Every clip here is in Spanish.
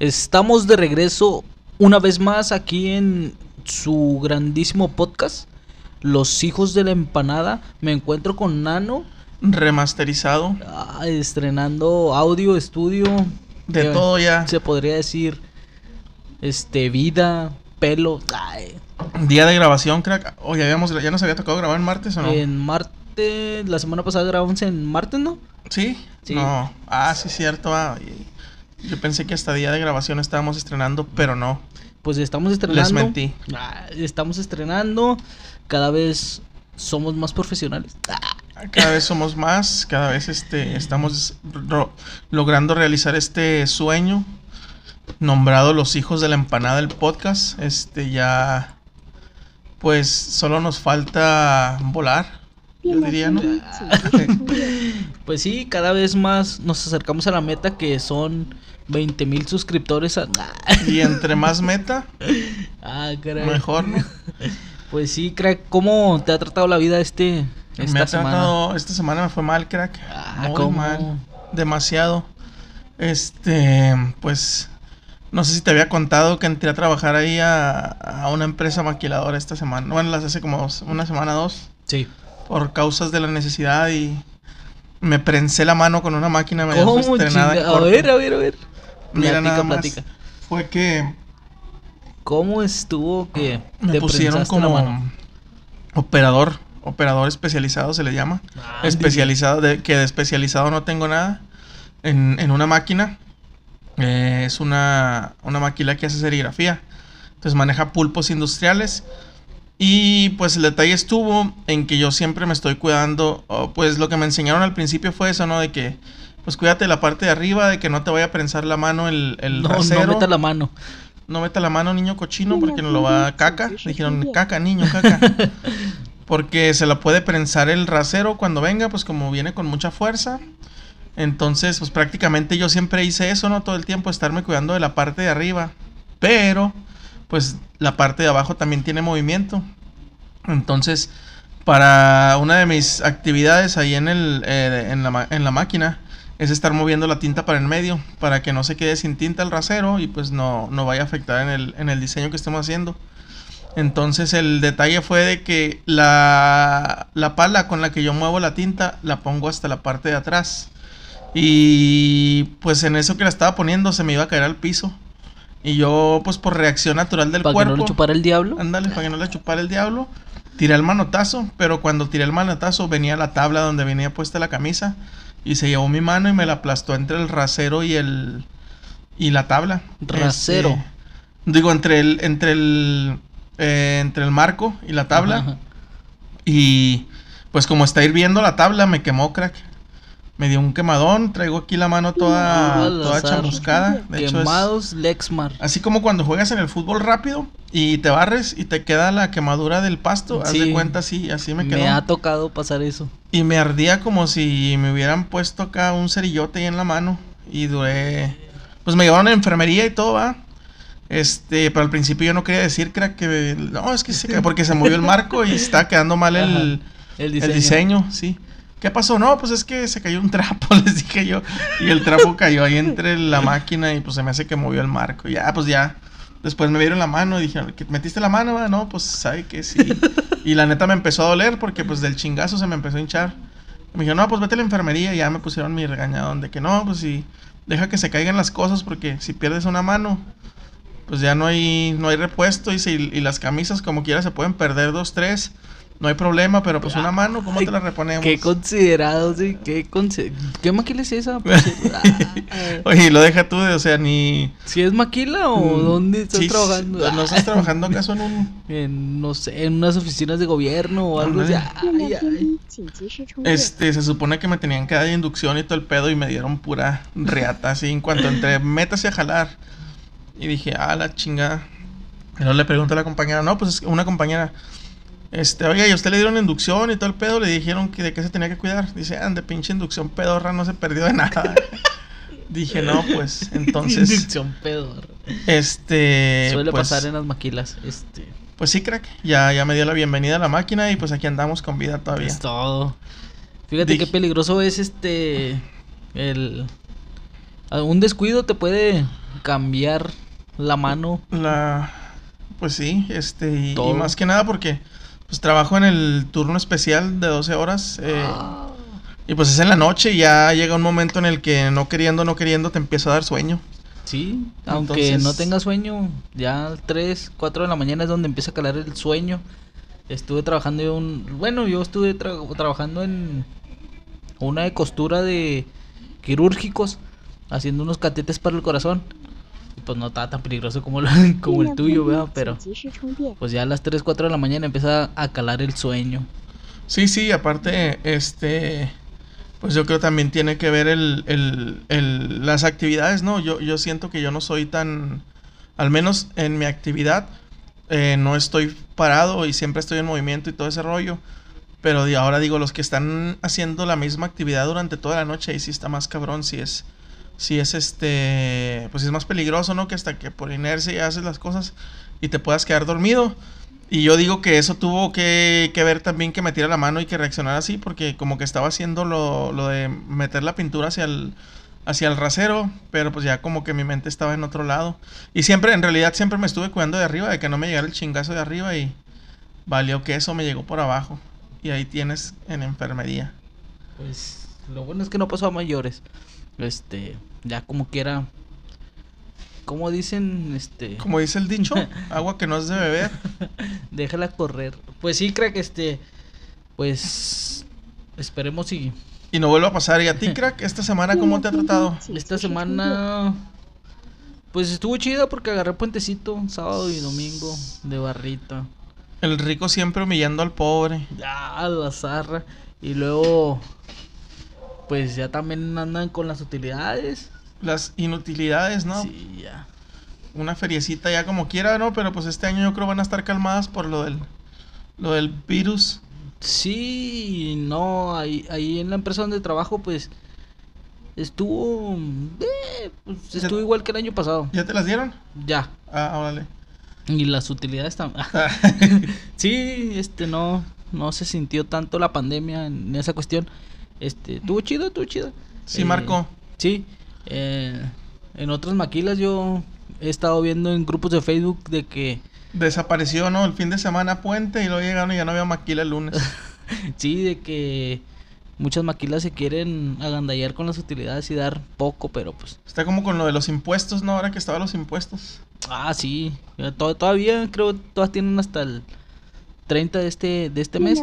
Estamos de regreso una vez más aquí en su grandísimo podcast, Los Hijos de la Empanada. Me encuentro con Nano, Remasterizado. ah, estrenando audio, estudio. De eh, todo ya. Se podría decir, este, vida, pelo. ay, Día de grabación, crack. Oye, habíamos, ya nos había tocado grabar en martes o no? En martes, la semana pasada grabamos en martes, ¿no? ¿Sí? Sí. No. Ah, sí, cierto. ah, Yo pensé que hasta día de grabación estábamos estrenando, pero no. Pues estamos estrenando. Les mentí. Ah, estamos estrenando. Cada vez somos más profesionales. Ah, Cada vez somos más, cada vez este, estamos ro- logrando realizar este sueño nombrado Los Hijos de la Empanada del podcast. Este ya, pues solo nos falta volar, yo diría, ¿no? Pues sí, cada vez más nos acercamos a la meta que son 20 mil suscriptores. a- Y entre más meta, Ah, caray. mejor, ¿no? Pues sí, crack, ¿cómo te ha tratado la vida este esta me ha semana? tratado, esta semana me fue mal, crack. Ah, Muy ¿cómo? mal. Demasiado. Este, pues, no sé si te había contado que entré a trabajar ahí a, a una empresa maquiladora esta semana. Bueno, las hace como dos- una semana, dos, Sí. por causas de la necesidad y me prensé la mano con una máquina medio ¿Cómo estrenada? A ver, a ver, a ver. Mira, Platica, nada más. platica. Fue que ¿Cómo estuvo que me te pusieron la como mano? operador, operador especializado se le llama. Ah, especializado, de, que de especializado no tengo nada. En, en una máquina. Eh, es una, una máquina que hace serigrafía. Entonces maneja pulpos industriales. Y pues el detalle estuvo en que yo siempre me estoy cuidando. o, pues lo que me enseñaron al principio fue eso, ¿no? De que pues cuídate la parte de arriba, de que no te vaya a prensar la mano el, el No, rasero. no meta la mano. No meta la mano, niño cochino, porque no lo va a caca. Dijeron, caca, niño, caca. Porque se la puede prensar el rasero cuando venga, pues como viene con mucha fuerza. Entonces, pues prácticamente yo siempre hice eso, ¿no? Todo el tiempo, estarme cuidando de la parte de arriba. Pero, pues la parte de abajo también tiene movimiento. Entonces, para una de mis actividades ahí en, el, eh, en, la, ma- en la máquina es estar moviendo la tinta para el medio, para que no se quede sin tinta el rasero y pues no, no vaya a afectar en el, en el diseño que estemos haciendo. Entonces el detalle fue de que la, la pala con la que yo muevo la tinta la pongo hasta la parte de atrás. Y pues en eso que la estaba poniendo se me iba a caer al piso. Y yo pues por reacción natural del Para que cuerpo... no le chupara el diablo. Ándale, para que no le chupara el diablo. Tiré el manotazo, pero cuando tiré el manotazo venía la tabla donde venía puesta la camisa y se llevó mi mano y me la aplastó entre el rasero y el y la tabla. Rasero. Este, digo entre el entre el eh, entre el marco y la tabla Ajá. y pues como está hirviendo la tabla me quemó crack. Me dio un quemadón, traigo aquí la mano toda, Al toda azar. chamuscada. De hecho, es- Lexmar. Así como cuando juegas en el fútbol rápido y te barres y te queda la quemadura del pasto, haz de cuenta así, así me Me, quedó. ha tocado pasar eso. Y me ardía como si me hubieran puesto acá un cerillote ahí en la mano y duré pues me llevaron a la enfermería y todo, va. Este, pero al principio yo no quería decir, crack, que no, es que se porque se movió el marco y está quedando mal el, El el diseño. diseño. sí. ¿Qué pasó? No, pues es que se cayó un trapo, les dije yo. Y el trapo cayó ahí entre la máquina y pues se me hace que movió el marco. Ya, pues ya. Después me vieron la mano y dijeron, ¿que metiste la mano? va?" No, pues sabe que sí. Y la neta me empezó a doler porque pues del chingazo se me empezó a hinchar. Me dijeron, no, pues vete a la enfermería. Y ya me pusieron mi regañadón de que no, pues sí, deja que se caigan las cosas porque si pierdes una mano, pues ya no hay, no hay repuesto. Y, si, y las camisas como quiera se pueden perder dos, tres no hay problema, pero pues una ah. mano, ¿cómo te la reponemos? Qué considerado, sí, qué ¿Qué maquila es esa? Oye, lo deja tú de, o sea, ni... ¿Si es maquila o mm, dónde estás trabajando? ¿No estás trabajando acaso en un...? En, no sé, en unas oficinas de gobierno o algo así. Este, se supone que me tenían que dar inducción y todo el pedo y me dieron pura reata, así, en cuanto entré, métase a jalar. Y dije, ah, la chingada. Y luego le pregunto a la compañera, no, pues es una compañera este, oiga, ¿y a usted le dieron inducción y todo el pedo? Le dijeron que de qué se tenía que cuidar. Dice, ah, de pinche inducción pedorra, no se perdió de nada. Dije, no, pues, entonces, Inducción pedorra. este... Suele pues, pasar en las maquilas. Este. Pues sí, crack, ya, ya me dio la bienvenida a la máquina y pues aquí andamos con vida todavía. Es todo. Fíjate Dije- qué peligroso es este. El. Un descuido te puede cambiar la mano. La. Pues sí, este. Y, y más que nada porque. Pues trabajo en el turno especial de 12 horas. Eh, Ah. Y pues es en la noche y ya llega un momento en el que no queriendo, no queriendo, te empieza a dar sueño. Sí, aunque Entonces- no tengas sueño, ya 3, 4 de la mañana es donde empieza a calar el sueño. Estuve trabajando en un... Bueno, yo estuve tra- trabajando en una de costura de quirúrgicos, haciendo unos catetes para el corazón pues no estaba tan peligroso como, lo, como el tuyo. Pero pues ya a las 3, 4 de la mañana empieza a calar el sueño. Sí, sí, aparte, este, pues yo creo también tiene que ver el, el, el, las actividades, ¿no? Yo, yo siento que yo no soy tan, al menos en mi actividad, eh, no estoy parado y siempre estoy en movimiento y todo ese rollo. Pero ahora digo, los que están haciendo la misma actividad durante toda la noche, ahí sí está más cabrón, si es si es este, pues es más peligroso, ¿no? Que hasta que por inercia haces las cosas y te puedas quedar dormido. Y yo digo que eso tuvo que, que ver también que metiera la mano y que reaccionara así, porque como que estaba haciendo lo, lo de meter la pintura hacia el, hacia el rasero, pero pues ya como que mi mente estaba en otro lado. Y siempre, en realidad, siempre me estuve cuidando de arriba, de que no me llegara el chingazo de arriba y valió que eso me llegó por abajo. Y ahí tienes en enfermería. Pues lo bueno es que no pasó a mayores. Este, ya como quiera. Como dicen, este. Como dice el dicho, agua que no es de beber. Déjala correr. Pues sí, crack, este. Pues. Esperemos y. Y no vuelva a pasar. ¿Y a ti, crack? ¿Esta semana cómo te ha tratado? Esta semana. Pues estuvo chida porque agarré puentecito sábado y domingo de barrita. El rico siempre humillando al pobre. Ya, la zarra. Y luego. Pues ya también andan con las utilidades. Las inutilidades, ¿no? Sí, ya. una feriecita ya como quiera, ¿no? Pero pues este año yo creo van a estar calmadas por lo del lo del virus. Sí, no, ahí, ahí en la empresa donde trabajo, pues estuvo, eh, pues, estuvo igual que el año pasado, ¿Ya te las dieron? ya. Ah, órale. Y las utilidades también. sí, este, no, no se sintió tanto la pandemia en esa cuestión. Este, estuvo chido, estuvo chido. Sí, Eh, Marco. Sí, eh, en otras maquilas yo he estado viendo en grupos de Facebook de que Desapareció, ¿no? El fin de semana puente y luego llegaron y ya no había maquila el lunes. Sí, de que muchas maquilas se quieren agandallar con las utilidades y dar poco, pero pues. Está como con lo de los impuestos, ¿no? Ahora que estaban los impuestos. Ah, sí. todavía creo todas tienen hasta el 30 de este, de este mes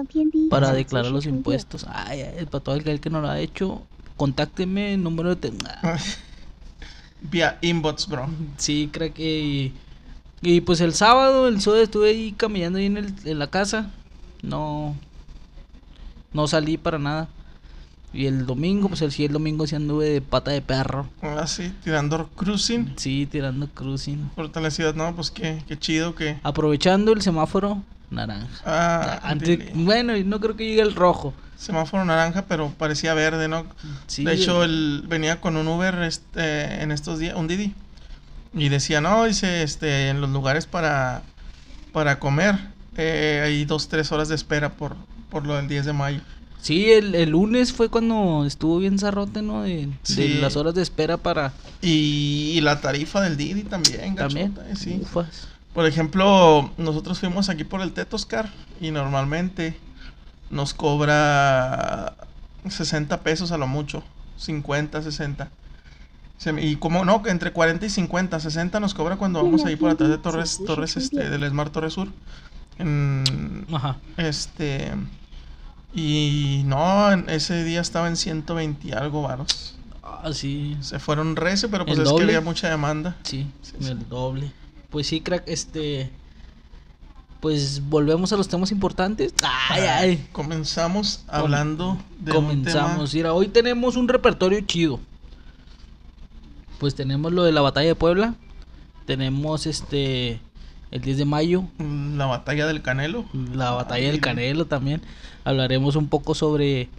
para declarar los impuestos. Ay, ay, para todo aquel que no lo ha hecho, contácteme, número de... Vía inbox, bro. Sí, creo que... Y pues el sábado, el sábado estuve ahí caminando ahí en, el, en la casa. No... No salí para nada. Y el domingo, pues el, sí, el domingo sí anduve de pata de perro. Ah, sí, tirando cruising. Sí, tirando cruising. Fortalecida, no, pues qué, qué chido que... Aprovechando el semáforo naranja. Ah, Antes- dile. bueno, y no creo que llegue el rojo. semáforo naranja, pero parecía verde, ¿no? Sí, de hecho, él venía con un Uber este, en estos días, un Didi. Y decía, no, dice, este, en los lugares para, para comer, eh, hay dos, tres horas de espera por, por lo del 10 de mayo. Sí, el, el lunes fue cuando estuvo bien zarrote, ¿no? De, de Sí. las horas de espera para... Y, y la tarifa del Didi también, También. gachota, eh, sí. Ufas. Por ejemplo, nosotros fuimos aquí por el Tetoscar y normalmente nos cobra 60 pesos a lo mucho, 50, 60. Se me- y como no, entre 40 y 50, 60 nos cobra cuando vamos ahí por atrás de Torres, Torres este, del Smart Torres Sur. En, Ajá. este y no, en ese día estaba en 120 y algo varos. Ah, sí. Se fueron recio, pero pues ¿El es que había mucha demanda. Sí, Sí, el sí. doble. Pues sí, crack, este... Pues volvemos a los temas importantes. Ay, ay. Comenzamos hablando de un tema- Comenzamos. Mira, hoy tenemos un repertorio chido. Pues tenemos lo de la batalla de Puebla. Tenemos este... El 10 de mayo. La batalla del Canelo. La batalla del Canelo también. Hablaremos un poco sobre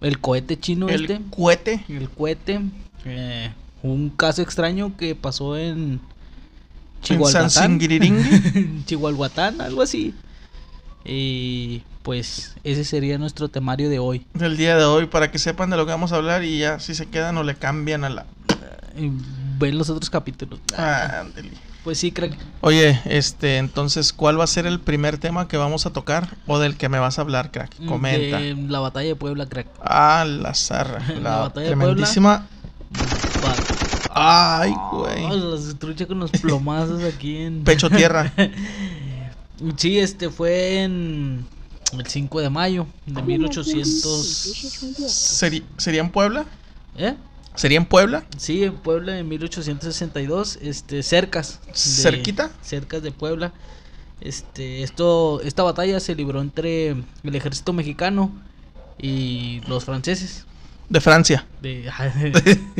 el cohete chino El este. cohete. El cohete. eh, un caso extraño que pasó En Chihuahuatán. Chihuahuatán, algo así. Y pues ese sería nuestro temario de hoy. del día de hoy para que sepan de lo que vamos a hablar y ya si se quedan o le cambian a la Ven los otros capítulos. Pues sí, crack. Oye, este, entonces, ¿cuál va a ser el primer tema que vamos a tocar o del que me vas a hablar, crack? Comenta. De la batalla de Puebla, crack. Ah, la zarra. La La, batalla de tremendísima. Va- Ay, Oh, güey. los trucha con los plomazos aquí en. Pecho tierra. Sí, este fue en el 5 de mayo de 1800. Seri- ¿Sería en Puebla? ¿Eh? ¿Sería en Puebla? Sí, en Puebla en 1862, este, cercas. de- ¿Cerquita? Cercas de Puebla. Este, esto, esta batalla se libró entre el ejército mexicano y los franceses. De Francia. De,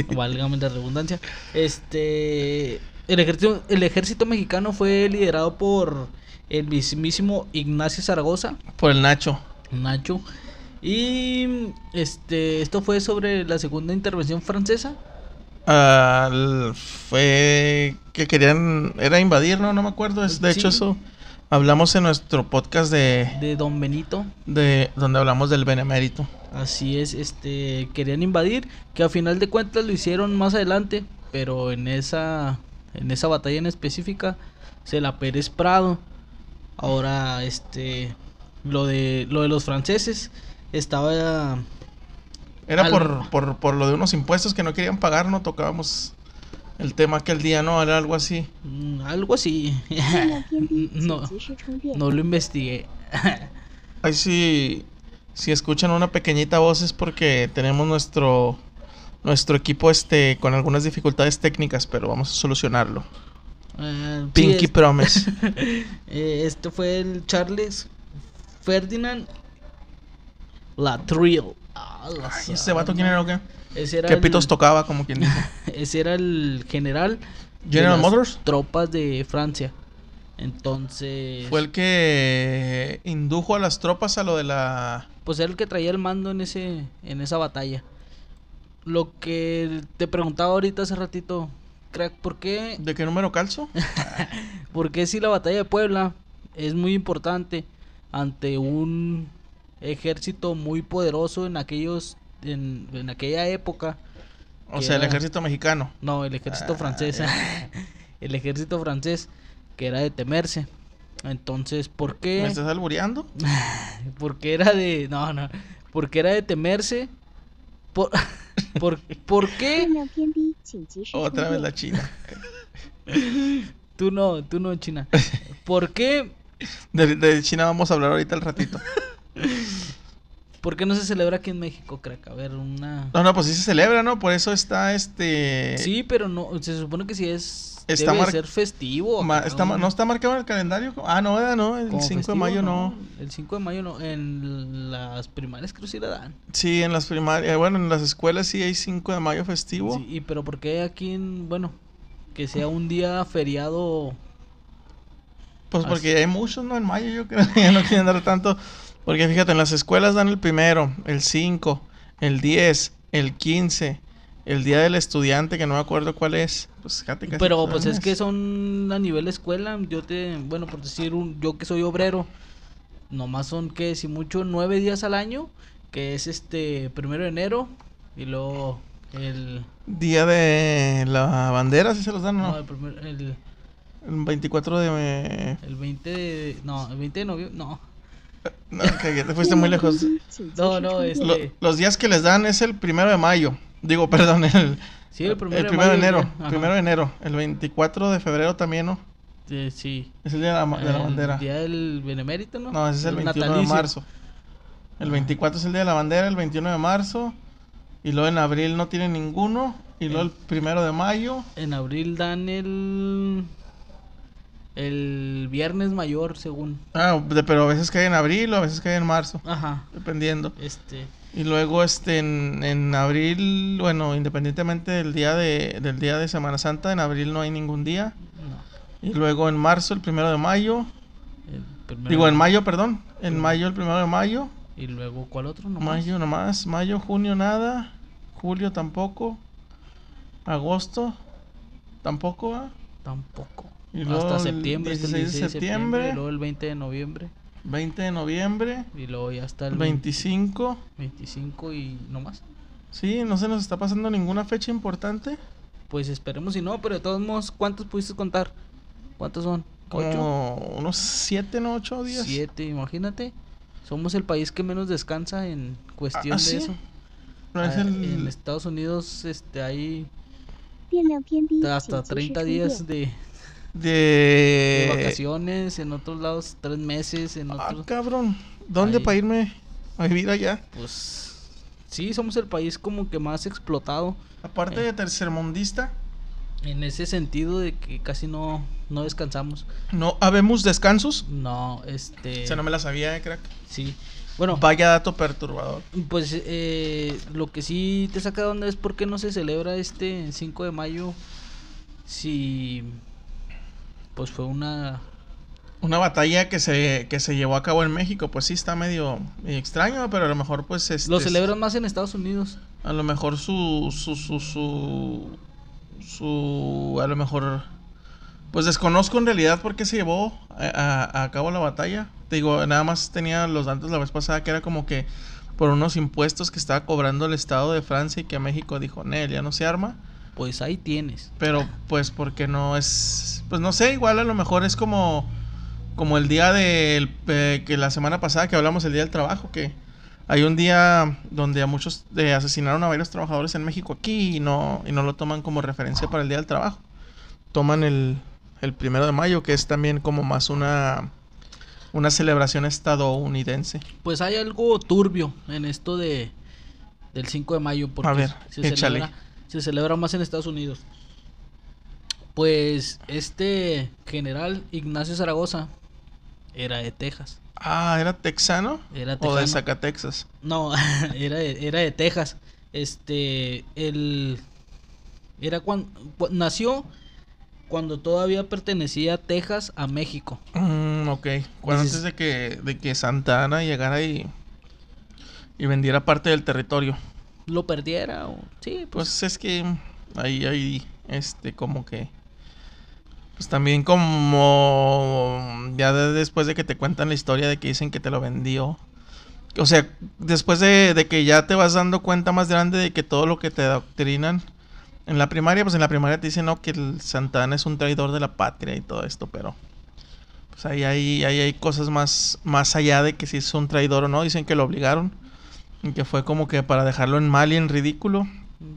válgame la redundancia. Este, el ejército, el ejército mexicano fue liderado por el mismísimo Ignacio Zaragoza, Por el Nacho. Nacho. Y este, esto fue sobre la segunda intervención francesa. L- fue que querían. Era invadir, ¿no? No me acuerdo. Es, de hecho, eso. Hablamos en nuestro podcast de, de Don Benito. de. Donde hablamos del benemérito. Así es, este querían invadir, que a final de cuentas lo hicieron más adelante, pero en esa en esa batalla en específica se la Pérez Prado. Ahora este lo de lo de los franceses estaba Era Al- por, por, por lo de unos impuestos que no querían pagar, ¿no? Tocábamos el tema aquel día, ¿no? Era algo así. mm, algo así. no, no lo investigué. Ahí sí, si escuchan una pequeñita voz es porque tenemos nuestro nuestro equipo este con algunas dificultades técnicas, pero vamos a solucionarlo. Sí, Pinky es- Promise. eh, este fue el Charles Ferdinand. Ah, la Ay, ¿Ese vato quién era o qué? Ese era ¿Qué el- pitos tocaba, como quien dice? Ese era el general de General las Motors. tropas de Francia. Entonces, Fue el que indujo a las tropas a lo de la... pues era el que traía el mando en ese en esa batalla. Lo que te preguntaba ahorita hace ratito, crack, ¿por qué ¿De qué número calzo? por qué si la batalla de Puebla es muy importante ante un ejército muy poderoso en aquellos en, en aquella época? O sea, el ejército mexicano. No, el ejército Ah, francés. el ejército francés, que era de temerse. Entonces, ¿por qué? ¿Me estás albureando? porque era de. No, no. Porque era de temerse. Por, por, ¿por qué? Otra vez la China. tú no, tú no, China. ¿Por qué? De, de China vamos a hablar ahorita al ratito. ¿Por qué no se celebra aquí en México, crack? A ver, una. No, no, pues sí se celebra, ¿no? Por eso está este. Sí, pero no. Se supone que si es Está debe ser festivo. ma- está ¿No está marcado en el calendario? Ah, no, ¿verdad? No, el 5 como de festivo, mayo no. El 5 de mayo no. En las primarias creo sí la dan. Sí, en las primarias, bueno, en las escuelas sí hay 5 de mayo festivo. Sí, y pero ¿por qué aquí en, bueno, que sea un día feriado? Pues Así. porque hay muchos, ¿no? En mayo yo creo que ya no quieren dar tanto. Porque fíjate, en las escuelas dan el primero, el 5, el 10, el 15, el día del estudiante, que no me acuerdo cuál es pues Pero pues es que son a nivel escuela, yo te, bueno, por decir, un, yo que soy obrero, nomás son que si mucho nueve días al año, que es este primero de enero y luego el... Día de la bandera, si ¿sí se los dan, ¿no? no el, primer, el, el 24 de... El 20 de... No, el 20 de noviembre, no. No, que te fuiste muy lejos. No, no, este... Lo, los días que les dan es el primero de mayo, Digo, perdón, el, sí, el primero, el de primero de enero. ajá. Primero de enero. El 24 de febrero también, ¿no? Sí, sí. Es el día de la, de la El bandera. día del benemérito, ¿no? No, ese es el 21 de marzo. El 24 es el día de la bandera, el 21 de marzo. Y luego en abril no tiene ninguno. Y luego el primero de mayo. En abril dan el. El viernes mayor, según. Ah, pero a veces cae en abril o a veces cae en marzo. Ajá. Dependiendo. Este. Y luego este en, en abril, bueno, independientemente del día de, del día de Semana Santa, en abril no hay ningún día. No. Y luego en marzo, el primero de mayo. el primero Digo, en mayo, perdón. En mayo, el primero de mayo. Y luego, ¿cuál otro? No Mayo nomás. Mayo, junio nada. Julio tampoco. Agosto tampoco. Tampoco. Y luego Hasta septiembre, el 16 de 16 de septiembre. septiembre. Y luego el 20 de noviembre. 20 de noviembre. Y luego ya está el 25. 25 y no más. Sí, no se nos está pasando ninguna fecha importante. Pues esperemos si no, pero de todos modos, ¿cuántos pudiste contar? ¿Cuántos son? ¿Ocho? Unos 7, no 8 o 10. 7, imagínate. Somos el país que menos descansa en cuestión ¿Ah, sí? eso. No es ah, el... En Estados Unidos este, hay hasta 30 días de, de de... vacaciones, en otros lados tres meses, en Ah, otros... cabrón. ¿Dónde para irme a vivir allá? Pues sí, somos el país como que más explotado Aparte Eh. de tercermundista, en ese sentido de que casi no, no descansamos. ¿no habemos descansos? No, este... O sea, no me la sabía, eh, crack. Sí. Bueno, Vaya dato perturbador. pues eh, lo que sí te saca de onda es por qué no se celebra este 5 de mayo si pues fue una Una batalla que se, que se llevó a cabo en México, pues sí está medio, medio extraño, pero a lo mejor pues este, lo celebran más en Estados Unidos. A lo mejor su, su, su, su, su, a lo mejor, pues desconozco en realidad por qué se llevó a, a- a cabo la batalla. Te digo, nada más tenía los datos la vez pasada que era como que por unos impuestos que estaba cobrando el Estado de Francia y que México dijo, Nel, ya no se arma. Pues ahí tienes. Pero pues porque no es, pues no sé, igual a lo mejor es como, como el día del, eh, que la semana pasada que hablamos el día del trabajo, que hay un día donde a muchos eh, asesinaron a varios trabajadores en México aquí y no, y no lo toman como referencia para el día del trabajo. Toman el, el primero de mayo, que es también como más una, una celebración estadounidense. Pues hay algo turbio en esto de del 5 de mayo porque A ver, se échale. celebra se celebra más en Estados Unidos. Pues este general Ignacio Zaragoza era de Texas. Ah, ¿era texano? Era O de. Zacatexas. No, era de, era de Texas. Este, él era cuando nació cuando todavía pertenecía Texas a México. Mm, ok. Cuando antes de que, de que Santa Ana llegara y, y vendiera parte del territorio. Lo perdiera o sí, pues Pues es que ahí hay este como que pues también como ya de- después de que te cuentan la historia de que dicen que te lo vendió. O sea, después de, que ya te vas dando cuenta más grande de que todo lo que te doctrinan en la primaria, pues en la primaria te dicen no que el Santana es un traidor de la patria y todo esto, pero pues ahí hay, ahí hay cosas más, más allá de que si es un traidor o no, dicen que lo obligaron. Que fue como que para dejarlo en mal y en ridículo.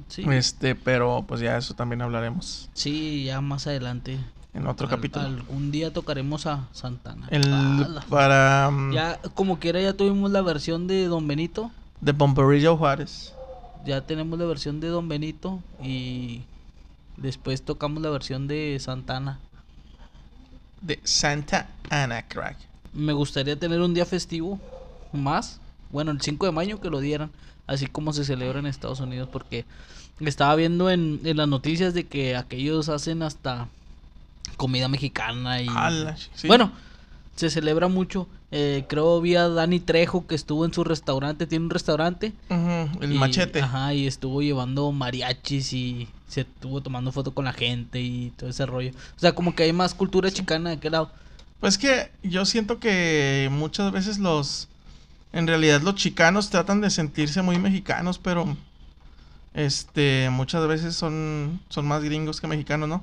sí. Este, pero pues ya eso también hablaremos Sí, ya más adelante. en otro Al- capítulo. Algún día tocaremos a Santana. El Ala. para mm, Ya, como quiera, ya tuvimos la versión de Don Benito. de Pomperillo Juárez. Ya tenemos la versión de Don Benito. Y después tocamos la versión de Santana. De Santa Ana, crack. Me gustaría tener un día festivo más. Bueno, el 5 de mayo que lo dieran. Así como se celebra en Estados Unidos. Porque estaba viendo en, en las noticias de que aquellos hacen hasta comida mexicana. Y Ala, sí. Bueno, se celebra mucho. Eh, creo vi a Dani Trejo que estuvo en su restaurante. Tiene un restaurante. Ujú, el y- machete. Ajá, y estuvo llevando mariachis y se estuvo tomando foto con la gente y todo ese rollo. O sea, como que hay más cultura chicana de aquel lado. Pues que yo siento que muchas veces los. En realidad los chicanos tratan de sentirse muy mexicanos, pero. Este, muchas veces son, son más gringos que mexicanos, ¿no?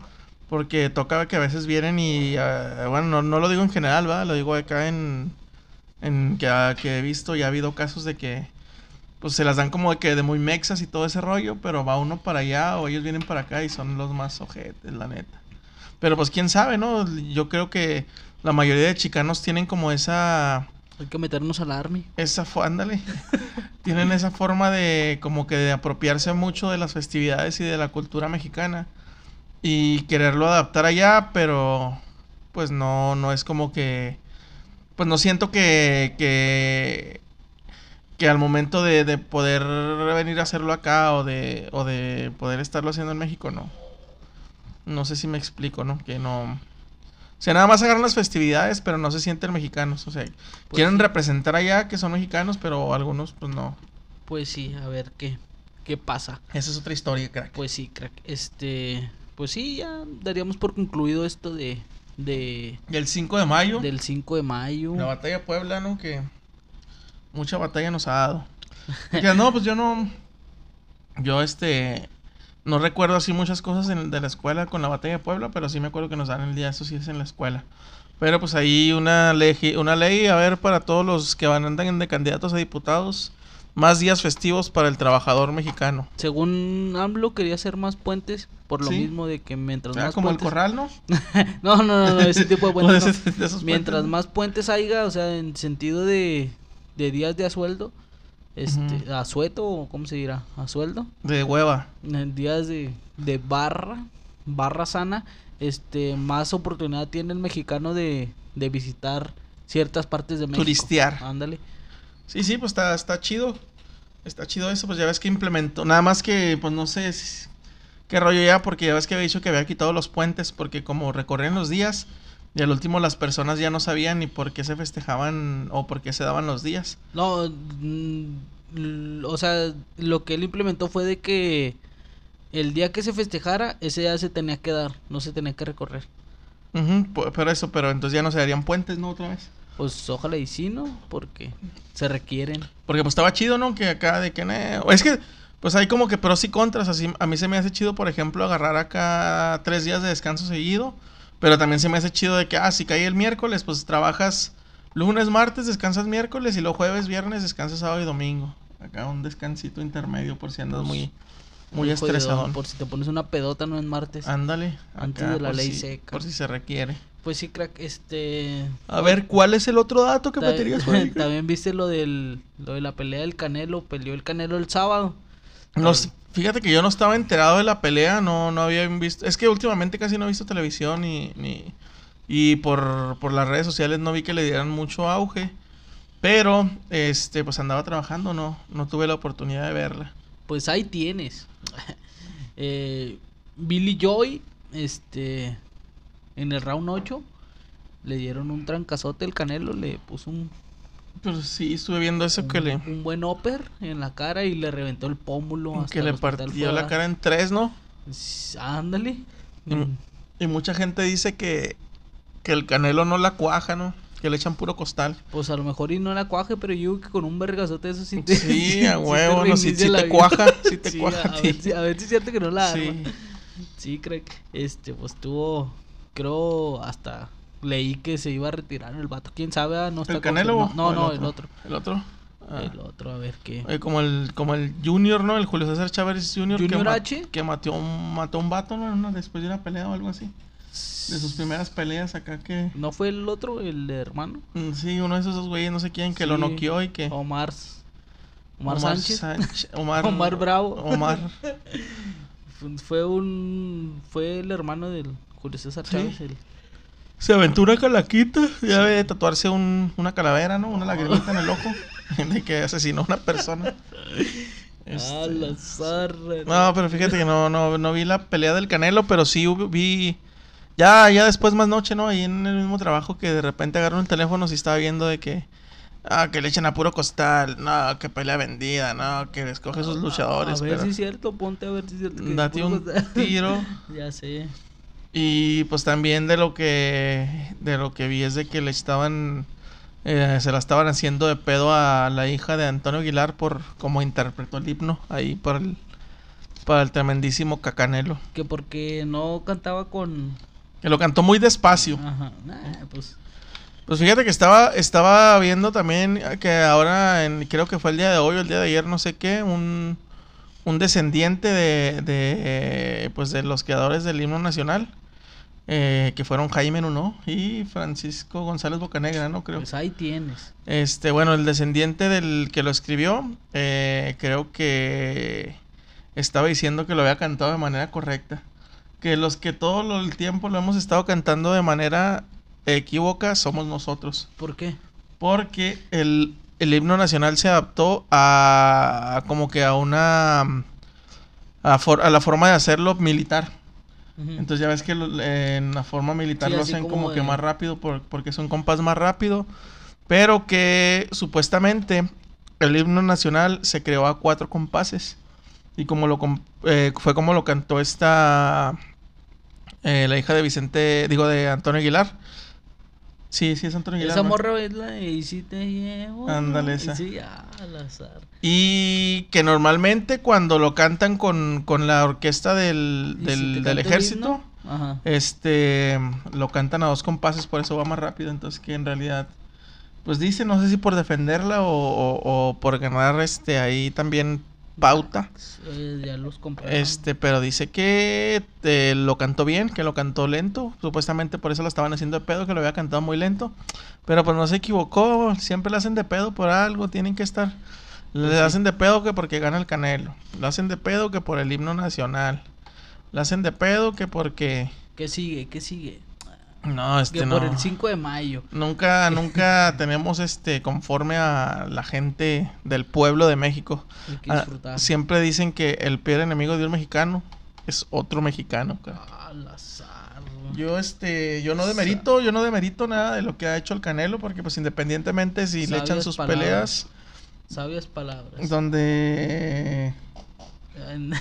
Porque toca que a veces vienen y. ah, bueno, no, no lo digo en general, ¿va? Lo digo acá en. En que, ah, que he visto y ha habido casos de que. Pues se las dan como de que de muy mexas y todo ese rollo, pero va uno para allá o ellos vienen para acá y son los más ojetes, la neta. Pero pues quién sabe, ¿no? Yo creo que la mayoría de chicanos tienen como esa Hay que meternos al army. esa fo- ándale. tienen esa forma de como que de apropiarse mucho de las festividades y de la cultura mexicana y quererlo adaptar allá, pero pues no no es como que pues no siento que que que al momento de, de poder venir a hacerlo acá o de o de poder estarlo haciendo en México no no sé si me explico, ¿no? Que no o sea, nada más agarran las festividades, pero no se sienten mexicanos. O sea, quieren sí. representar allá que son mexicanos, pero algunos, pues no. Pues sí, a ver qué, qué pasa. Esa es otra historia, crack. Pues sí, crack. Este, pues sí, ya daríamos por concluido esto de, de Y el 5 de mayo, del 5 de mayo. la batalla Puebla, ¿no? Que mucha batalla nos ha dado. Porque, no, pues yo no. Yo, este. No recuerdo así muchas cosas en- de la escuela con la batalla de Puebla, pero sí me acuerdo que nos dan el día, eso sí es en la escuela. Pero pues ahí una ley, una ley, a ver, para todos los que van andan de candidatos a diputados, más días festivos para el trabajador mexicano. Según AMLO quería hacer más puentes por lo Sí. mismo de que mientras Ah, más como el puentes... corral, ¿no? no, no, no, no, ese tipo de puentes. no. de Mientras puentes. más puentes haya, o sea, en sentido de, de días de asueldo, este, Ujú. asueto o cómo se dirá, asueldo, De hueva. en días de, de barra, barra sana, este, más oportunidad tiene el mexicano de, de visitar ciertas partes de México. Turistear. Ándale. Sí, sí, pues está, está chido. Está chido eso, pues ya ves que implementó. Nada más que, pues no sé qué rollo ya, porque ya ves que había dicho que había quitado los puentes, porque como recorrían los días, y al último las personas ya no sabían ni por qué se festejaban o por qué se daban los días. No, mm, o sea, lo que él implementó fue de que el día que se festejara, ese día se tenía que dar, no se tenía que recorrer. Pu- pero eso, pero entonces ya no se darían puentes, ¿no? Otra vez. Pues ojalá y sí, ¿no? Porque se requieren. Porque pues estaba chido, ¿no? Que acá de que... "Nee". Es que, pues hay como que pros y contras. Así, a mí se me hace chido, por ejemplo, agarrar acá tres días de descanso seguido. Pero también se me hace chido de que, ah, si cae el miércoles, pues trabajas lunes, martes, descansas miércoles y luego jueves, viernes, descansas sábado y domingo. Acá un descansito intermedio por si andas muy, muy estresadón. Por si te pones una pedota, no en martes. Ándale. Antes acá, de la ley si- seca. Por si se requiere. Pues sí, crack, este... A ver, ¿cuál es el otro dato que me tenías? También viste lo del lo de la pelea del Canelo, peleó el Canelo el sábado. No sé, fíjate que yo no estaba enterado de la pelea, no, no había visto. Es que últimamente casi no he visto televisión y, ni, y por, por las redes sociales no vi que le dieran mucho auge. Pero, este, pues andaba trabajando, no, no tuve la oportunidad de verla. Pues ahí tienes. eh, Billy Joy, este, en el round 8, le dieron un trancazote el Canelo, le puso un, Pero sí, estuve viendo eso que le, un buen upper en la cara y le reventó el pómulo. hasta que le partió la cara en tres, ¿no? Ándale. Y, Mm, y mucha gente dice que, que el canelo no la cuaja, ¿no? Que le echan puro costal. Pues a lo mejor y no la cuaje, pero yo que con un vergazote eso sí te... Sí, a huevo, no, si, te cuaja, si te Sí, cuaja a, ver, si, a ver si es cierto que no la Sí. arma. Sí, creo que este, pues tuvo, creo, hasta leí que se iba a retirar el vato. ¿Quién sabe? Ah, No está ¿El Canelo? o- confirmado. o No, no, el otro. ¿El otro? Ah. El otro, a ver qué. Eh, como el como el Junior, ¿no? El Julio César Chávez Junior. que, ¿Junior ma- H? que mató, un, mató a un vato, ¿no? Una- después de una pelea o algo así. De sus primeras peleas acá que... ¿No fue el otro, el hermano? Mm, Sí, uno de esos dos güeyes, no sé quién, que lo Sí. noqueó y que... Omar. Omar, Sánchez. Sánchez- Omar, Omar Bravo. Omar. Fue- un. Fue el hermano del Julio César Sí. Chávez. el- Se aventó una calaquita. Ya debe de tatuarse un, una calavera, ¿no? Una lagrimita en el ojo. De que asesinó a una persona. Este, Ah, la zarra. No, pero fíjate que no, no, no vi la pelea del Canelo, pero sí vi. Ya, ya después más noche, ¿no? Ahí en el mismo trabajo que de repente agarró el teléfono y estaba viendo de que. Ah, que le echan a puro costal. No, que pelea vendida. No, que escoge sus luchadores. A ver pero si es cierto, ponte a ver si es cierto. que date un tiro. ya sé. Y pues también de lo que. De lo que vi es de que le estaban. eh, se la estaban haciendo de pedo a la hija de Antonio Aguilar por cómo interpretó el himno ahí por el. Para el tremendísimo Cacanelo. Que porque no cantaba con. Que lo cantó muy despacio. Ajá. Nah, pues. Pues fíjate que estaba, estaba viendo también que ahora, en, creo que fue el día de hoy o el día de ayer, no sé qué, un, un descendiente de, de, pues de los creadores del himno nacional, eh, que fueron Jaime Nuno y Francisco González Bocanegra, ¿no? Creo. Pues ahí tienes. Este, bueno, el descendiente del que lo escribió, eh, creo que estaba diciendo que lo había cantado de manera correcta. Que los que todo el tiempo lo hemos estado cantando de manera equívoca somos nosotros. ¿Por qué? Porque el, el himno nacional se adaptó a, a como que a una... A, for- a la forma de hacerlo militar. Entonces ya ves que lo- en la forma militar Sí, lo hacen como como, que más rápido por- porque es un compás más rápido. Pero que supuestamente el himno nacional se creó a cuatro compases. Y como lo eh, fue como lo cantó esta eh, la hija de Vicente, digo de Antonio Aguilar. Sí, sí, es Antonio Aguilar. Esa morra es la de Y si te llevo. Ándale, esa. Sí, al azar. Y que normalmente cuando lo cantan con, con la orquesta del, ¿Y del, si ejército? Ajá. este, lo cantan a dos compases, por eso va más rápido. Entonces que en realidad, pues dice, no sé si por defenderla o, o- o por ganar este ahí también pauta. Eh, ya los compraron. Este, pero dice que eh, lo cantó bien, que lo cantó lento. Supuestamente por eso lo estaban haciendo de pedo, que lo había cantado muy lento. Pero pues no se equivocó. Siempre le hacen de pedo por algo, tienen que estar. Le Pues sí. hacen de pedo que porque gana el Canelo. Lo hacen de pedo que por el himno nacional. Le hacen de pedo que porque. ¿Qué sigue? ¿Qué sigue? No, este que no. por el 5 de mayo. Nunca, nunca tenemos este conforme a la gente del pueblo de México. Hay que Ah, disfrutar. siempre dicen que el peor enemigo de un mexicano es otro mexicano. Al azar. Yo este, yo no demerito, yo no demerito nada de lo que ha hecho el Canelo, porque pues independientemente si le echan sus palabras. peleas, Sabias palabras. donde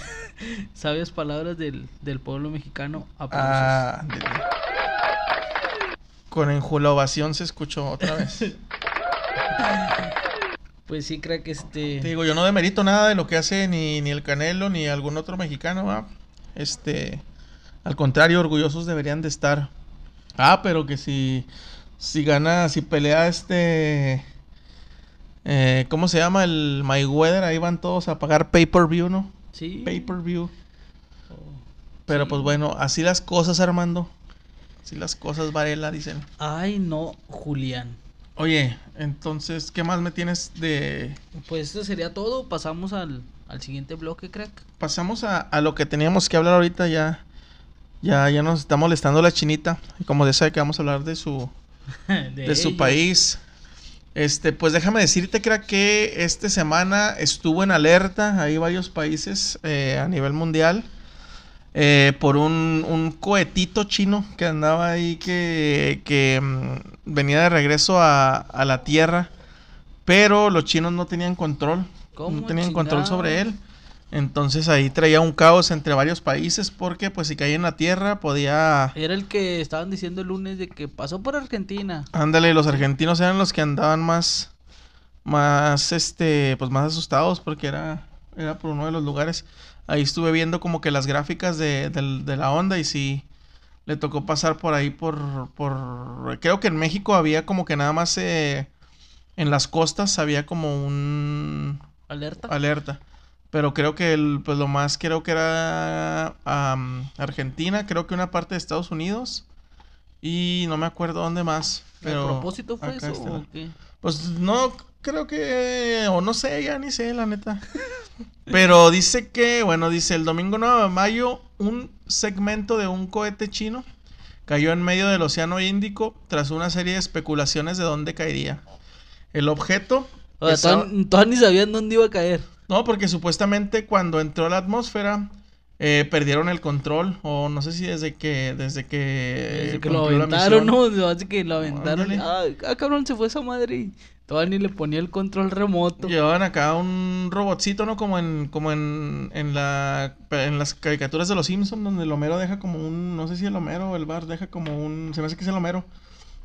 Sabias palabras del, del pueblo mexicano. Aplausos. ah, de- con enjulabación se escuchó otra vez. Pues sí, creo que este. Te digo, yo no demerito nada de lo que hace ni, ni el Canelo ni algún otro mexicano, ¿va? Este, al contrario, orgullosos deberían de estar. Ah, pero que si, si gana, si pelea este, eh, ¿cómo se llama? El Mayweather, ahí van todos a pagar pay-per-view, ¿no? Sí. Pay-per-view. Oh, Pero Sí. pues bueno, así las cosas, Armando. Así las cosas, Varela, dicen. Ay, no, Julián. Oye, entonces, ¿qué más me tienes de, Pues esto sería todo. Pasamos al, al siguiente bloque, crack. pasamos a, a lo que teníamos que hablar ahorita ya. Ya, ya nos está molestando la chinita. Y como ya sabe que vamos a hablar de su, de, su país. Este, pues déjame decirte, crack, que esta semana estuvo en alerta. Hay varios países eh, a nivel mundial. Eh, por un, un cohetito chino que andaba ahí que, que mm, venía de regreso a, a la Tierra. Pero los chinos no tenían control. ¿Cómo No tenían control sobre él. Entonces ahí traía un caos entre varios países porque pues si caía en la Tierra podía... Era el que estaban diciendo el lunes de que pasó por Argentina. Ándale, los argentinos eran los que andaban más, más, este, pues más asustados porque era, era por uno de los lugares. Ahí estuve viendo como que las gráficas de, de la onda y sí, le tocó pasar por ahí por, por, creo que en México había como que nada más eh, en las costas había como un Alerta. alerta. Pero creo que el, pues lo más creo que era Argentina, creo que una parte de Estados Unidos y no me acuerdo dónde más. Pero ¿A propósito fue eso está. o qué? Pues no creo que o no sé, ya ni sé la neta. Pero dice que, bueno, dice el domingo 9 de mayo un segmento de un cohete chino cayó en medio del Océano Índico tras una serie de especulaciones de dónde caería. El objeto O sea, estaba- todas ni sabían dónde iba a caer. no, porque supuestamente cuando entró a la atmósfera eh, perdieron el control. O no sé si desde que. Desde que. Desde que lo aventaron. ¿no? Así que lo aventaron. Ay, ah, cabrón, se fue esa madre. Todavía ni le ponía el control remoto. Llevaban acá un robotcito, ¿no? Como en. Como en. En la. En las caricaturas de los Simpsons, donde el Homero deja como un. No sé si el Homero o el Bar deja como un. Se me hace que es el Homero.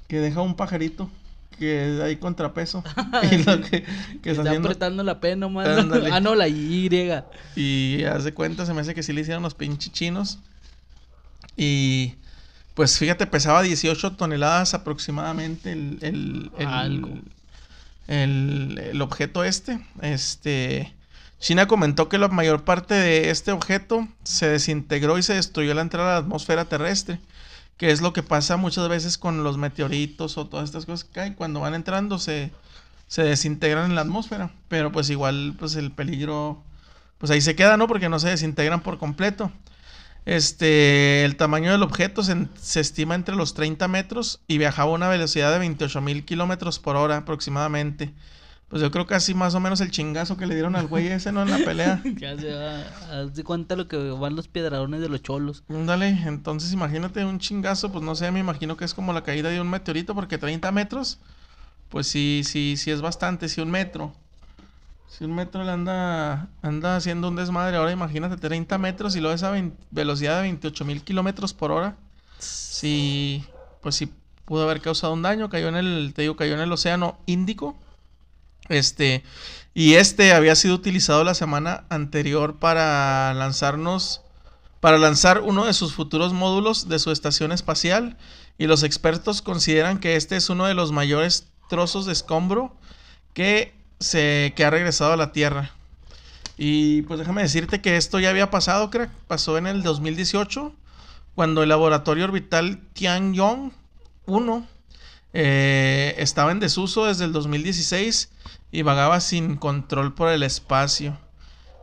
Que deja un pajarito. Que hay contrapeso. y lo que, que está Está haciendo. apretando la P nomás. Ándale. ah, no, la Y. Y haz de cuenta, se me hace que sí le hicieron los pinches chinos. Y pues fíjate, pesaba 18 toneladas aproximadamente el, el, el, Algo. El- objeto este. Este. China comentó que la mayor parte de este objeto se desintegró y se destruyó al entrar a la atmósfera terrestre. Que es lo que pasa muchas veces con los meteoritos o todas estas cosas que caen. Cuando van entrando se, se desintegran en la atmósfera. Pero pues igual, pues el peligro pues ahí se queda, ¿no? Porque no se desintegran por completo. Este, el tamaño del objeto se, se estima entre los 30 metros y viajaba a una velocidad de 28 mil kilómetros por hora aproximadamente. Pues yo creo que así más o menos el chingazo que le dieron al güey ese, ¿no? En la pelea. Ya se va. Haz de cuenta lo que van los piedradones de los cholos. Dale, entonces imagínate un chingazo, pues no sé, me imagino que es como la caída de un meteorito, porque 30 metros, pues sí, sí, sí es bastante, sí un metro. Si un metro le anda, anda haciendo un desmadre, ahora imagínate 30 metros y luego esa vein- velocidad de 28 mil kilómetros por hora. Sí, pues sí, pudo haber causado un daño, cayó en el, te digo, cayó en el océano Índico. Este, y este había sido utilizado la semana anterior para lanzarnos, para lanzar uno de sus futuros módulos de su estación espacial. Y los expertos consideran que este es uno de los mayores trozos de escombro que, se, que ha regresado a la Tierra. Y pues déjame decirte que esto ya había pasado, crack. Pasó en el 2018, cuando el laboratorio orbital Tianyong 1 eh, estaba en desuso desde el 2016 y vagaba sin control por el espacio.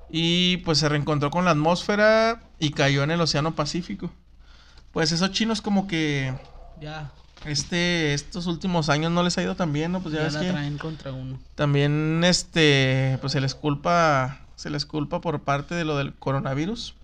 Y pues se reencontró con la atmósfera y cayó en el Océano Pacífico. Pues esos chinos como que Ya, este estos últimos años no les ha ido tan bien, ¿no? Pues ya, ya ves la que traen contra uno. también este pues se les culpa se les culpa por parte de lo del coronavirus.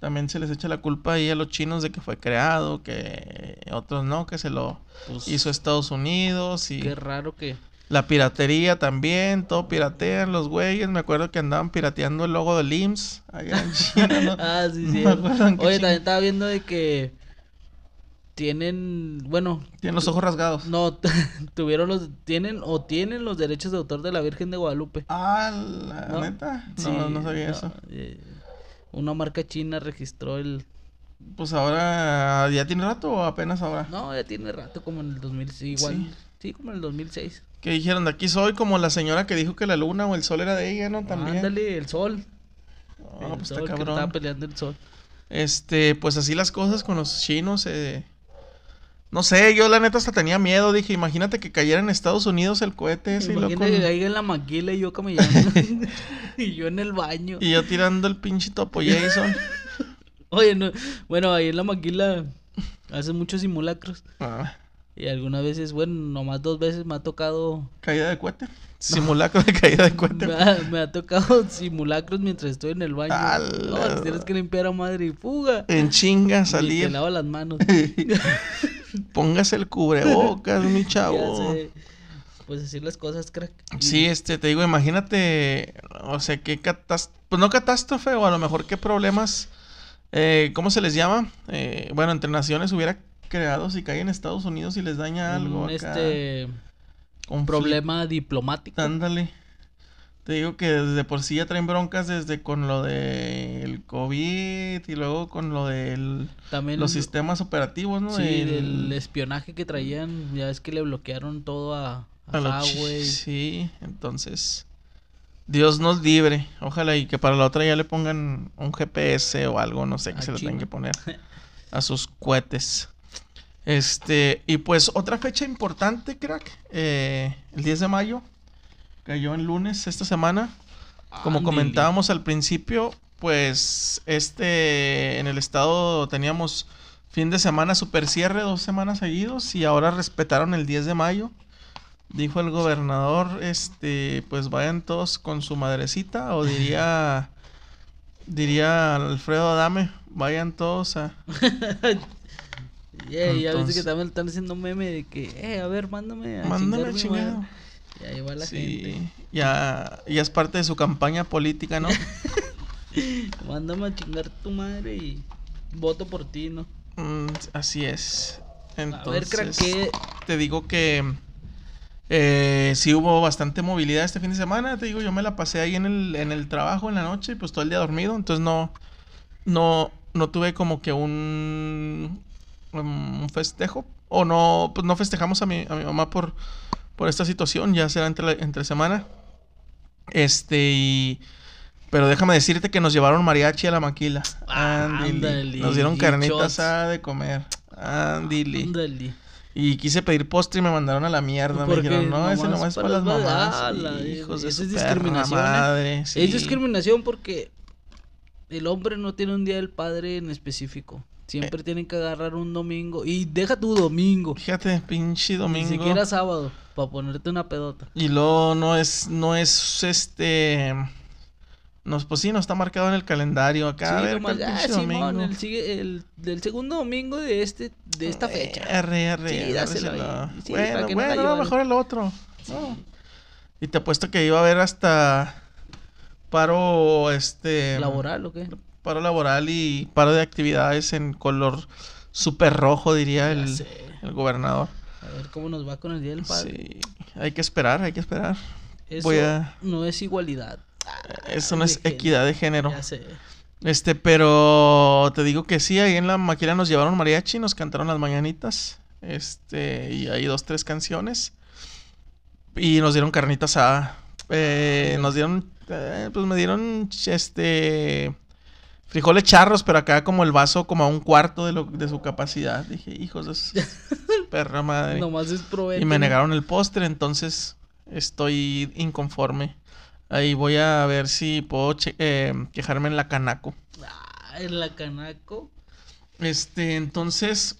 También se les echa la culpa ahí a los chinos de que fue creado, que otros no, que se lo Pues, hizo Estados Unidos y Qué raro que... la piratería también, todo piratean los güeyes. Me acuerdo que andaban pirateando el logo del IMSS allá en China, ¿no? Ah, sí, sí. Oye, también estaba viendo de que tienen, bueno, Tienen los ojos rasgados. no, tuvieron los, tienen o tienen los derechos de autor de la Virgen de Guadalupe. Ah, la ¿No? neta. No, Sí, no sabía no, eso. eh, una marca china registró el... Pues ahora, ¿ya tiene rato o apenas ahora? No, ya tiene rato, como en el 2006, igual. Sí. Sí, como en el 2006. Que dijeron, de aquí soy como la señora que dijo que la luna o el sol era de ella, ¿no? También. Ándale, el sol. Ah, pues sol está que cabrón. estaba peleando el sol. Este, pues así las cosas con los chinos. eh. No sé, yo la neta hasta tenía miedo. Dije, imagínate que cayera en Estados Unidos el cohete ese y, loco, Imagínate que caiga en la maquila y yo camellando. y yo en el baño. y yo tirando el pinche topo Jason. Oye, no, bueno, ahí en la maquila hacen muchos simulacros. Ah, Y algunas veces, bueno, nomás dos veces me ha tocado. caída de cohete. Simulacro de caída de cohete. Me ha, me ha tocado simulacros mientras estoy en el baño. No, tienes que limpiar a madre y fuga. En chinga Y te salir. lava las manos. Póngase el cubrebocas, mi Ya chavo. sé. Pues así las cosas, crack. Sí, este, te digo, imagínate, o sea, qué catástrofe, pues no catástrofe, o a lo mejor qué problemas, eh, ¿cómo se les llama? Eh, bueno, entre naciones hubiera creado si cae en Estados Unidos y les daña algo un, acá. este conflicto, problema diplomático. Ándale. Te digo que desde por sí ya traen broncas desde con lo del COVID y luego con lo del También los sistemas operativos, ¿no? sí, El- del espionaje que traían, ya es que le bloquearon todo a, Huawei. Sí, entonces. Dios nos libre. Ojalá y que para la otra ya le pongan un GPS o algo, no sé, que A se le tengan China. que poner a sus cohetes. Este, y pues otra fecha importante, crack. eh, el 10 de mayo. Cayó en lunes esta semana. Como comentábamos al principio, pues este en el estado teníamos fin de semana super cierre dos semanas seguidos y ahora respetaron el 10 de mayo. Dijo el gobernador, este, pues vayan todos con su madrecita o diría diría Alfredo Adame, vayan todos a Yeah, ya viste Entonces- que también están haciendo meme de que, eh, a ver, mándame a mándame chingado. Y ahí va la Sí, gente. ya ya es parte de su campaña política, ¿no? Mándame a chingar tu madre y voto por ti, ¿no? Mm, así es. a ver, Entonces, ¿qué? te digo que eh, sí hubo bastante movilidad este fin de semana. Te digo, yo me la pasé ahí en el, en el trabajo en la noche, pues todo el día dormido. Entonces no, no, no tuve como que un, un festejo. O no, pues no festejamos a mi, a mi mamá por, por esta situación. Ya será entre, la- entre semana. Este y... Pero déjame decirte que nos llevaron mariachi a la maquila. Ándale, Nos dieron carnitas asada de comer. Ándale. Y quise pedir postre y me mandaron a la mierda. Me dijeron, no, ese nomás es para las mamás. Hijos es discriminación, madre. Es discriminación porque el hombre no tiene un día del padre en específico. Siempre Eh. tienen que agarrar un domingo. Y deja tu domingo. Fíjate, pinche domingo. Ni siquiera sábado. Para ponerte una pedota. Y luego no es, no es este. No, pues sí, no está marcado en el calendario acá. a sí, ver, nomás, ¿cuál ah, Simón, el, sigue- el del segundo domingo de este de esta fecha. R, R, Sí, dáselo. Sí, bueno, no bueno, a mejor el otro. No. Y te apuesto que iba a haber hasta paro, este... ¿Laboral o qué? Paro laboral y paro de actividades en color súper rojo, diría el, el gobernador. A ver cómo nos va con el Día del Padre. Sí, hay que esperar, hay que esperar. Eso Voy a- no es igualdad. Eso no es género. equidad de género. Ya sé. Este, pero te digo que sí, ahí en la maquila nos llevaron mariachi, nos cantaron las mañanitas. Este, y hay dos, tres canciones. Y nos dieron carnita asada. Eh, nos dieron, eh, pues me dieron, este, frijoles charros, pero acá como el vaso como a un cuarto de, lo, de su capacidad. Dije, hijos de su perra madre. Nomás es. Y me negaron el postre, entonces estoy inconforme. Ahí voy a ver si puedo eh, quejarme en la Canaco. Ah, en la canaco. Este, entonces,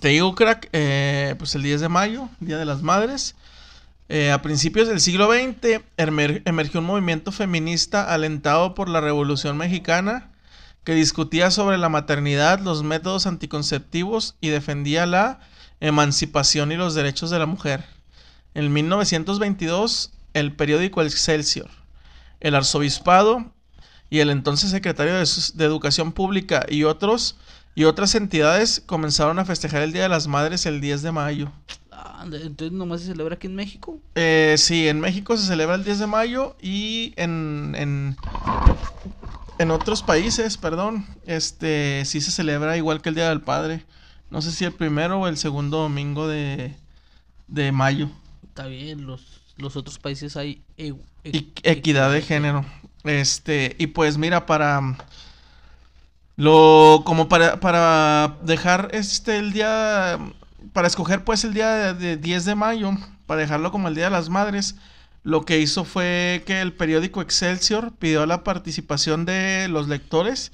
te digo, crack, eh, pues el 10 de mayo, Día de las Madres. eh, a principios del siglo XX emer- emergió un movimiento feminista alentado por la Revolución Mexicana que discutía sobre la maternidad, los métodos anticonceptivos y defendía la emancipación y los derechos de la mujer. En 1922, el periódico Excelsior, el arzobispado y el entonces secretario de, Educación Pública y otros y otras entidades comenzaron a festejar el Día de las Madres el 10 de mayo. Ah, entonces nomás se celebra aquí en México. Eh, sí, en México se celebra el 10 de mayo y en, en, en otros países, perdón, este sí se celebra igual que el Día del Padre. No sé si el primero o el segundo domingo de, de mayo. Está bien, los, los otros países hay e- e- Y equidad de género. Este, y pues mira, para lo como para, para dejar este el día para escoger pues el día de, de 10 de mayo, para dejarlo como el Día de las Madres, lo que hizo fue que el periódico Excelsior pidió la participación de los lectores,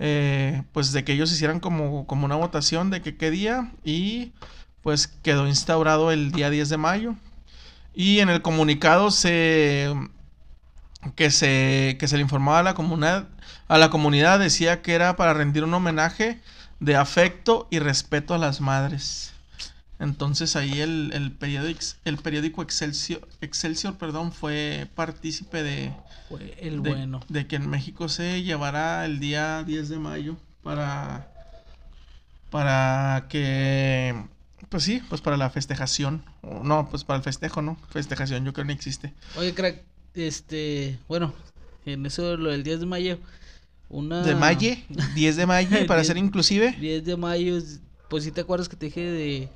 eh, pues de que ellos hicieran como, como una votación de que qué día y pues quedó instaurado el día 10 de mayo. Y en el comunicado se que se que se le informaba a la comunidad a la comunidad decía que era para rendir un homenaje de afecto y respeto a las madres. Entonces ahí el, el periódico el periódico Excelsior, Excelsior perdón, fue partícipe de, Fue el de, bueno. de que en México se llevará el día 10 de mayo para para que pues sí, pues para la festejación. No, pues para el festejo, ¿no? Festejación yo creo que no existe. Oye, crack, este, bueno, en eso lo del 10 de mayo, una... De mayo, 10 de mayo, para ser 10 inclusive. 10 de mayo, es- pues sí te acuerdas que te dije de...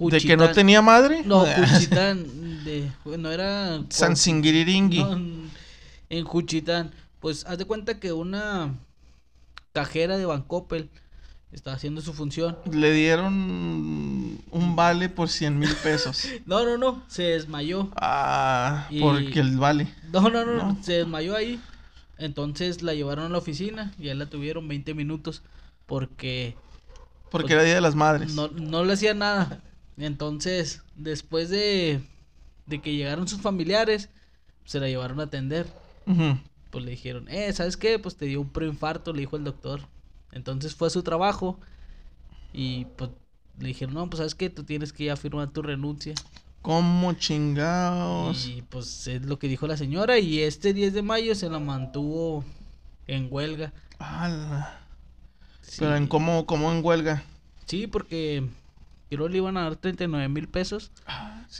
De que no tenía madre. No, Juchitán, de, bueno, era... San Singiriringui. No, en- en Juchitán. Pues haz de cuenta que una cajera de Bancoppel estaba haciendo su función. Le dieron un vale por 100 mil pesos. No, no, no, se desmayó. Ah, Y- porque el vale. No, no, no, No. se desmayó ahí. Entonces la llevaron a la oficina y ahí la tuvieron 20 minutos porque Porque Pues, era Día de las Madres. no, no le hacía nada. Entonces, después de, de que llegaron sus familiares, se la llevaron a atender. Pues le dijeron, eh, ¿sabes qué? Pues te dio un preinfarto, le dijo el doctor. Entonces fue a su trabajo y pues le dijeron, no, pues sabes qué, tú tienes que ir a firmar tu renuncia. ¿Cómo chingados? Y pues es lo que dijo la señora y este 10 de mayo se la mantuvo en huelga. Sí, Pero en cómo, cómo en huelga. sí, porque le iban a dar 39 mil pesos,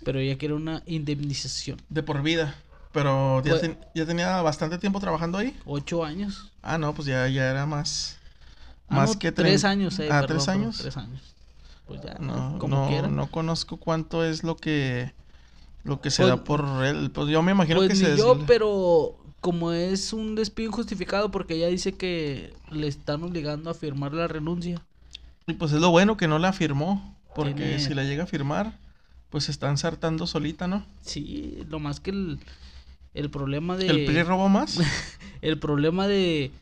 pero ella quiere una indemnización. De por vida. Pero ya, Pues- ten- ya tenía bastante tiempo trabajando ahí. Ocho años. Ah, no, pues ya, ya era más. Ah, Más no, que tres años, eh, Ah, perdón, tres años. tres años. Pues ya, No, como no, quiera. no conozco cuánto es lo que lo que se Pues- da por él. Pues yo me imagino Pues que ni se yo, des- pero como es un despido injustificado porque ella dice que le están obligando a firmar la renuncia. Y pues es lo bueno que no la firmó. Porque Tiene- si la llega a firmar, pues se está ensartando solita, ¿no? Sí, lo más que el, el problema de... ¿El PRI robó más? El problema de,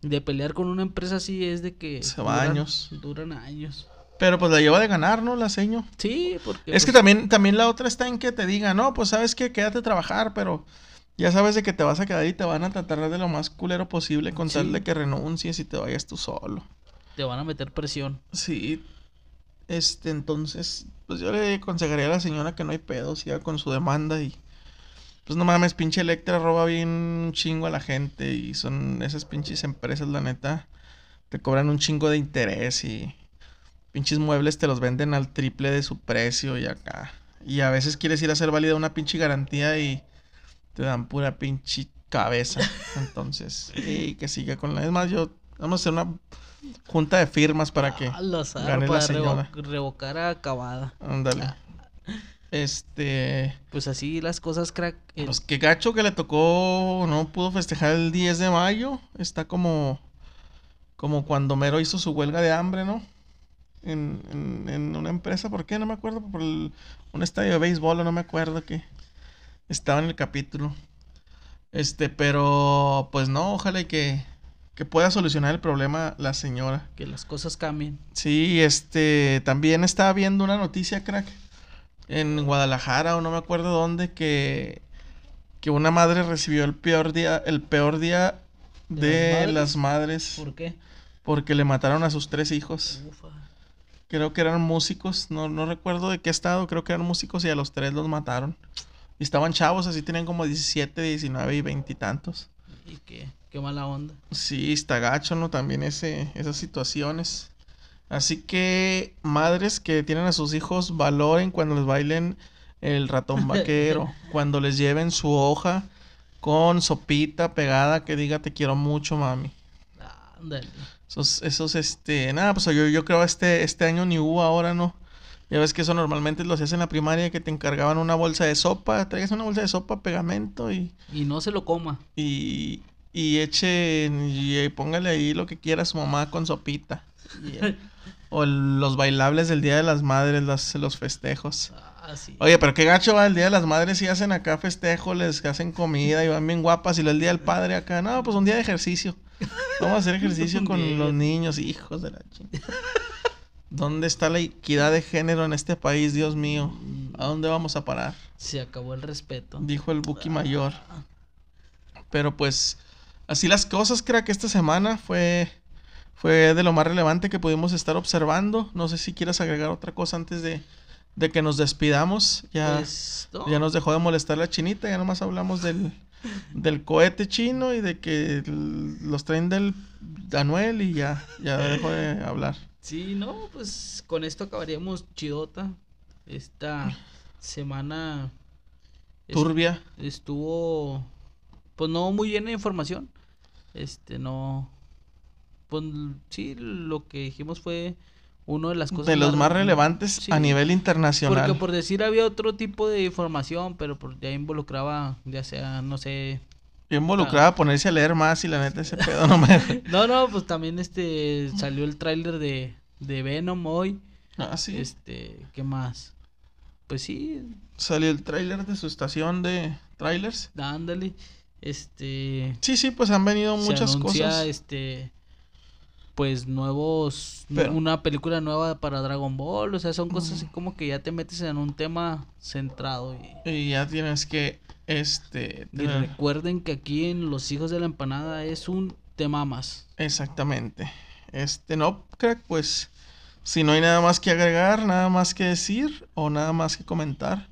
de pelear con una empresa así es de que... Se va años. Duran años. Pero pues la lleva de ganar, ¿no? La seño. Sí, porque... Es que pues, también, también la otra está en que te diga, no, pues sabes que quédate a trabajar, pero ya sabes de que te vas a quedar y te van a tratar de lo más culero posible con tal de que renuncies y te vayas tú solo. Te van a meter presión. Sí. Este, entonces, pues yo le aconsejaría a la señora que no hay pedo, siga con su demanda y pues no mames, pinche Electra roba bien un chingo a la gente y son esas pinches empresas, la neta, te cobran un chingo de interés y pinches muebles te los venden al triple de su precio y acá. Y a veces quieres ir a hacer válida una pinche garantía y te dan pura pinche cabeza. Entonces, y que siga con la. Es más, yo vamos a hacer una junta de firmas para que Ah, lo sabe, gane la para señora. revo- revocar a acabada. Ándale. Este. Pues así las cosas, crack. El- Pues qué gacho que le tocó. No pudo festejar el 10 de mayo. Está como. Como cuando Mero hizo su huelga de hambre, ¿no? En, en, en una empresa, ¿por qué? No me acuerdo. Por el- un estadio de béisbol, o no me acuerdo que estaba en el capítulo. Este, pero pues no, ojalá y que, que pueda solucionar el problema la señora. que las cosas cambien. Sí, este, también estaba viendo una noticia, crack, en Guadalajara o no me acuerdo dónde, que, que una madre recibió el peor día, el peor día ¿De de las las madres, ¿Por qué? porque le mataron a sus tres hijos. Ufa. Creo que eran músicos, no, no recuerdo de qué estado, creo que eran músicos y a los tres los mataron. Y estaban chavos, así tenían como 17, 19 y 20 y tantos. Y qué, qué mala onda. Sí, está gacho, ¿no? También ese, esas situaciones. Así que, madres que tienen a sus hijos, valoren cuando les bailen el ratón vaquero, cuando les lleven su hoja con sopita pegada que diga te quiero mucho, mami. Ándale. Esos, esos, este, nada, pues yo, yo creo este, este año ni hubo ahora, ¿no? Ya ves que eso normalmente lo hacías en la primaria, que te encargaban una bolsa de sopa, traías una bolsa de sopa, pegamento y, Y no se lo coma. y, y eche, y, eh, póngale ahí lo que quiera su mamá con sopita. Eh, o los bailables del Día de las Madres, las- los festejos. Ah, sí. Oye, pero qué gacho va el Día de las Madres y hacen acá festejo, les hacen comida y van bien guapas. Y el Día del Padre acá, no, pues un día de ejercicio. Vamos a hacer ejercicio con Bien. los niños, hijos de la chingada. ¿Dónde está la equidad de género en este país, Dios mío? ¿A dónde vamos a parar? Se acabó el respeto. Dijo el Buki Mayor. Pero pues, así las cosas, creo que esta semana fue, fue de lo más relevante que pudimos estar observando. No sé si quieras agregar otra cosa antes de, de que nos despidamos. Ya, ya nos dejó de molestar la chinita, ya nomás hablamos del, del cohete chino y de que los traen del Anuel y ya, ya dejó de hablar. Sí, no, pues con esto acabaríamos chidota. Esta semana Turbia. estuvo pues no muy llena de información. Este no pues sí, lo que dijimos fue uno de las cosas De los más relevantes sí. a nivel internacional. Porque por decir había otro tipo de información, pero por ya involucraba ya sea, no sé, Yo involucraba a ponerse a leer más y la neta ese pedo no me... No, no, pues también este salió el tráiler de, de Venom hoy. Ah, sí. Este, ¿qué más? Pues sí, Salió el tráiler de su estación de trailers. ándale. Este Sí, sí, pues han venido se muchas anuncia cosas. este pues nuevos Pero- una película nueva para Dragon Ball, o sea, son cosas así como que ya te metes en un tema centrado y, Y ya tienes que, este... y tener- recuerden que aquí en Los Hijos de la Empanada es un tema más. Exactamente. Este, no, crack, pues... Si no hay nada más que agregar, nada más que decir o nada más que comentar,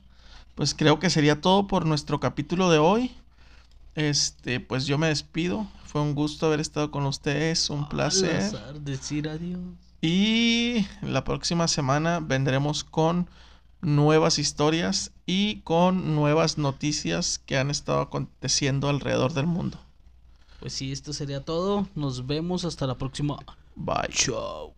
pues creo que sería todo por nuestro capítulo de hoy. Este, pues yo me despido. Fue un gusto haber estado con ustedes, un placer. azar decir adiós. Y la próxima semana vendremos con nuevas historias y con nuevas noticias que han estado aconteciendo alrededor del mundo. Pues sí, esto sería todo. Nos vemos hasta la próxima. Bye. Chao.